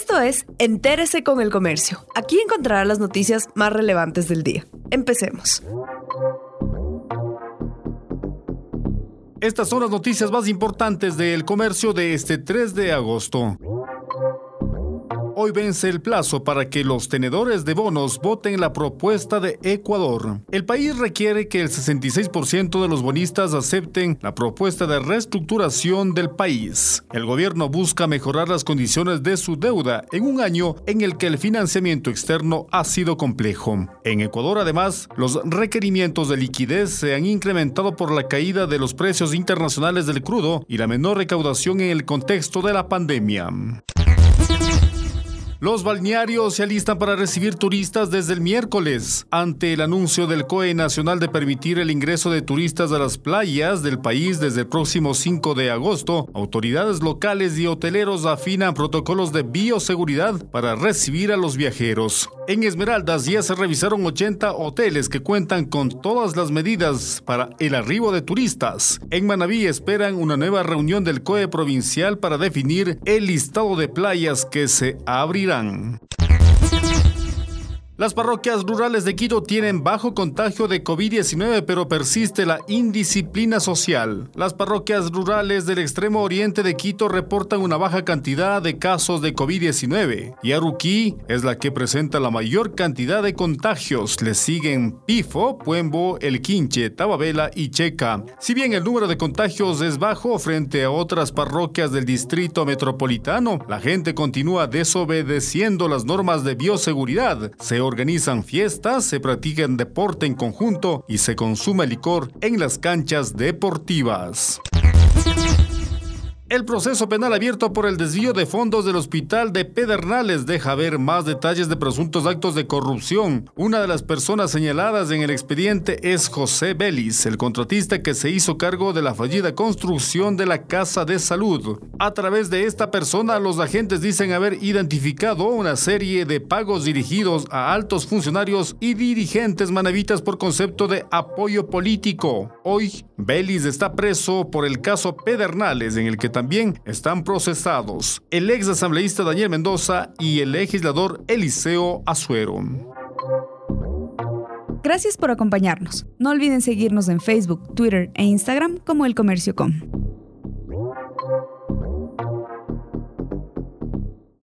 Esto es Entérese con el Comercio. Aquí encontrará las noticias más relevantes del día. Empecemos. Estas son las noticias más importantes del comercio de este 3 de agosto. Hoy vence el plazo para que los tenedores de bonos voten la propuesta de Ecuador. El país requiere que el 66% de los bonistas acepten la propuesta de reestructuración del país. El gobierno busca mejorar las condiciones de su deuda en un año en el que el financiamiento externo ha sido complejo. En Ecuador, además, los requerimientos de liquidez se han incrementado por la caída de los precios internacionales del crudo y la menor recaudación en el contexto de la pandemia. Los balnearios se alistan para recibir turistas desde el miércoles. Ante el anuncio del COE Nacional de permitir el ingreso de turistas a las playas del país desde el próximo 5 de agosto, autoridades locales y hoteleros afinan protocolos de bioseguridad para recibir a los viajeros. En Esmeraldas ya se revisaron 80 hoteles que cuentan con todas las medidas para el arribo de turistas. En Manabí esperan una nueva reunión del COE provincial para definir el listado de playas que se abrirán Dank. Las parroquias rurales de Quito tienen bajo contagio de COVID-19, pero persiste la indisciplina social. Las parroquias rurales del extremo oriente de Quito reportan una baja cantidad de casos de COVID-19 y Aruquí es la que presenta la mayor cantidad de contagios. Le siguen Pifo, Puembo, El Quinche, Tababela y Checa. Si bien el número de contagios es bajo frente a otras parroquias del distrito metropolitano, la gente continúa desobedeciendo las normas de bioseguridad. Se organizan fiestas, se practican deporte en conjunto y se consume licor en las canchas deportivas. El proceso penal abierto por el desvío de fondos del hospital de Pedernales deja ver más detalles de presuntos actos de corrupción. Una de las personas señaladas en el expediente es José Belis, el contratista que se hizo cargo de la fallida construcción de la Casa de Salud. A través de esta persona, los agentes dicen haber identificado una serie de pagos dirigidos a altos funcionarios y dirigentes manavitas por concepto de apoyo político. Hoy, Belis está preso por el caso Pedernales, en el que también están procesados el ex asambleísta Daniel Mendoza y el legislador Eliseo Azuero. Gracias por acompañarnos. No olviden seguirnos en Facebook, Twitter e Instagram como El Comercio Com.